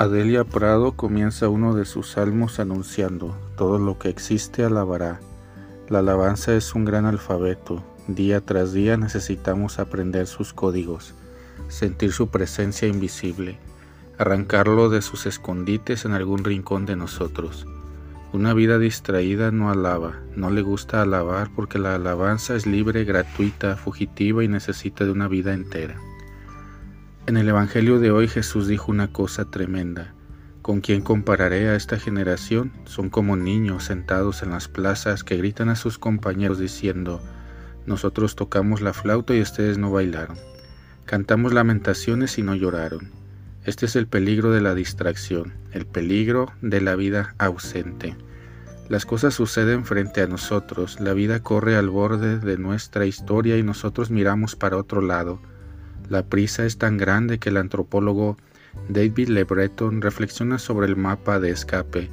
Adelia Prado comienza uno de sus salmos anunciando, todo lo que existe alabará. La alabanza es un gran alfabeto, día tras día necesitamos aprender sus códigos, sentir su presencia invisible, arrancarlo de sus escondites en algún rincón de nosotros. Una vida distraída no alaba, no le gusta alabar porque la alabanza es libre, gratuita, fugitiva y necesita de una vida entera. En el Evangelio de hoy Jesús dijo una cosa tremenda. ¿Con quién compararé a esta generación? Son como niños sentados en las plazas que gritan a sus compañeros diciendo, nosotros tocamos la flauta y ustedes no bailaron. Cantamos lamentaciones y no lloraron. Este es el peligro de la distracción, el peligro de la vida ausente. Las cosas suceden frente a nosotros, la vida corre al borde de nuestra historia y nosotros miramos para otro lado la prisa es tan grande que el antropólogo David Le Breton reflexiona sobre el mapa de escape.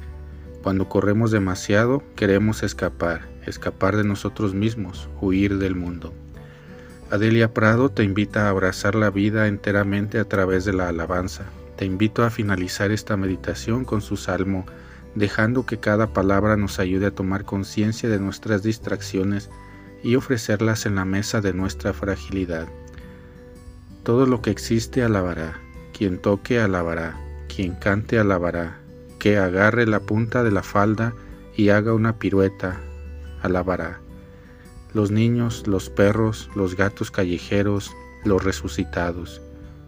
Cuando corremos demasiado, queremos escapar, escapar de nosotros mismos, huir del mundo. Adelia Prado te invita a abrazar la vida enteramente a través de la alabanza. Te invito a finalizar esta meditación con su salmo, dejando que cada palabra nos ayude a tomar conciencia de nuestras distracciones y ofrecerlas en la mesa de nuestra fragilidad. Todo lo que existe alabará, quien toque alabará, quien cante alabará, que agarre la punta de la falda y haga una pirueta, alabará. Los niños, los perros, los gatos callejeros, los resucitados,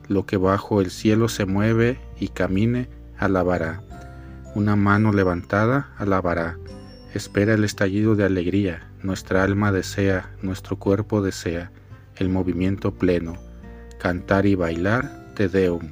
lo que bajo el cielo se mueve y camine, alabará. Una mano levantada, alabará. Espera el estallido de alegría, nuestra alma desea, nuestro cuerpo desea, el movimiento pleno cantar y bailar Te Deum.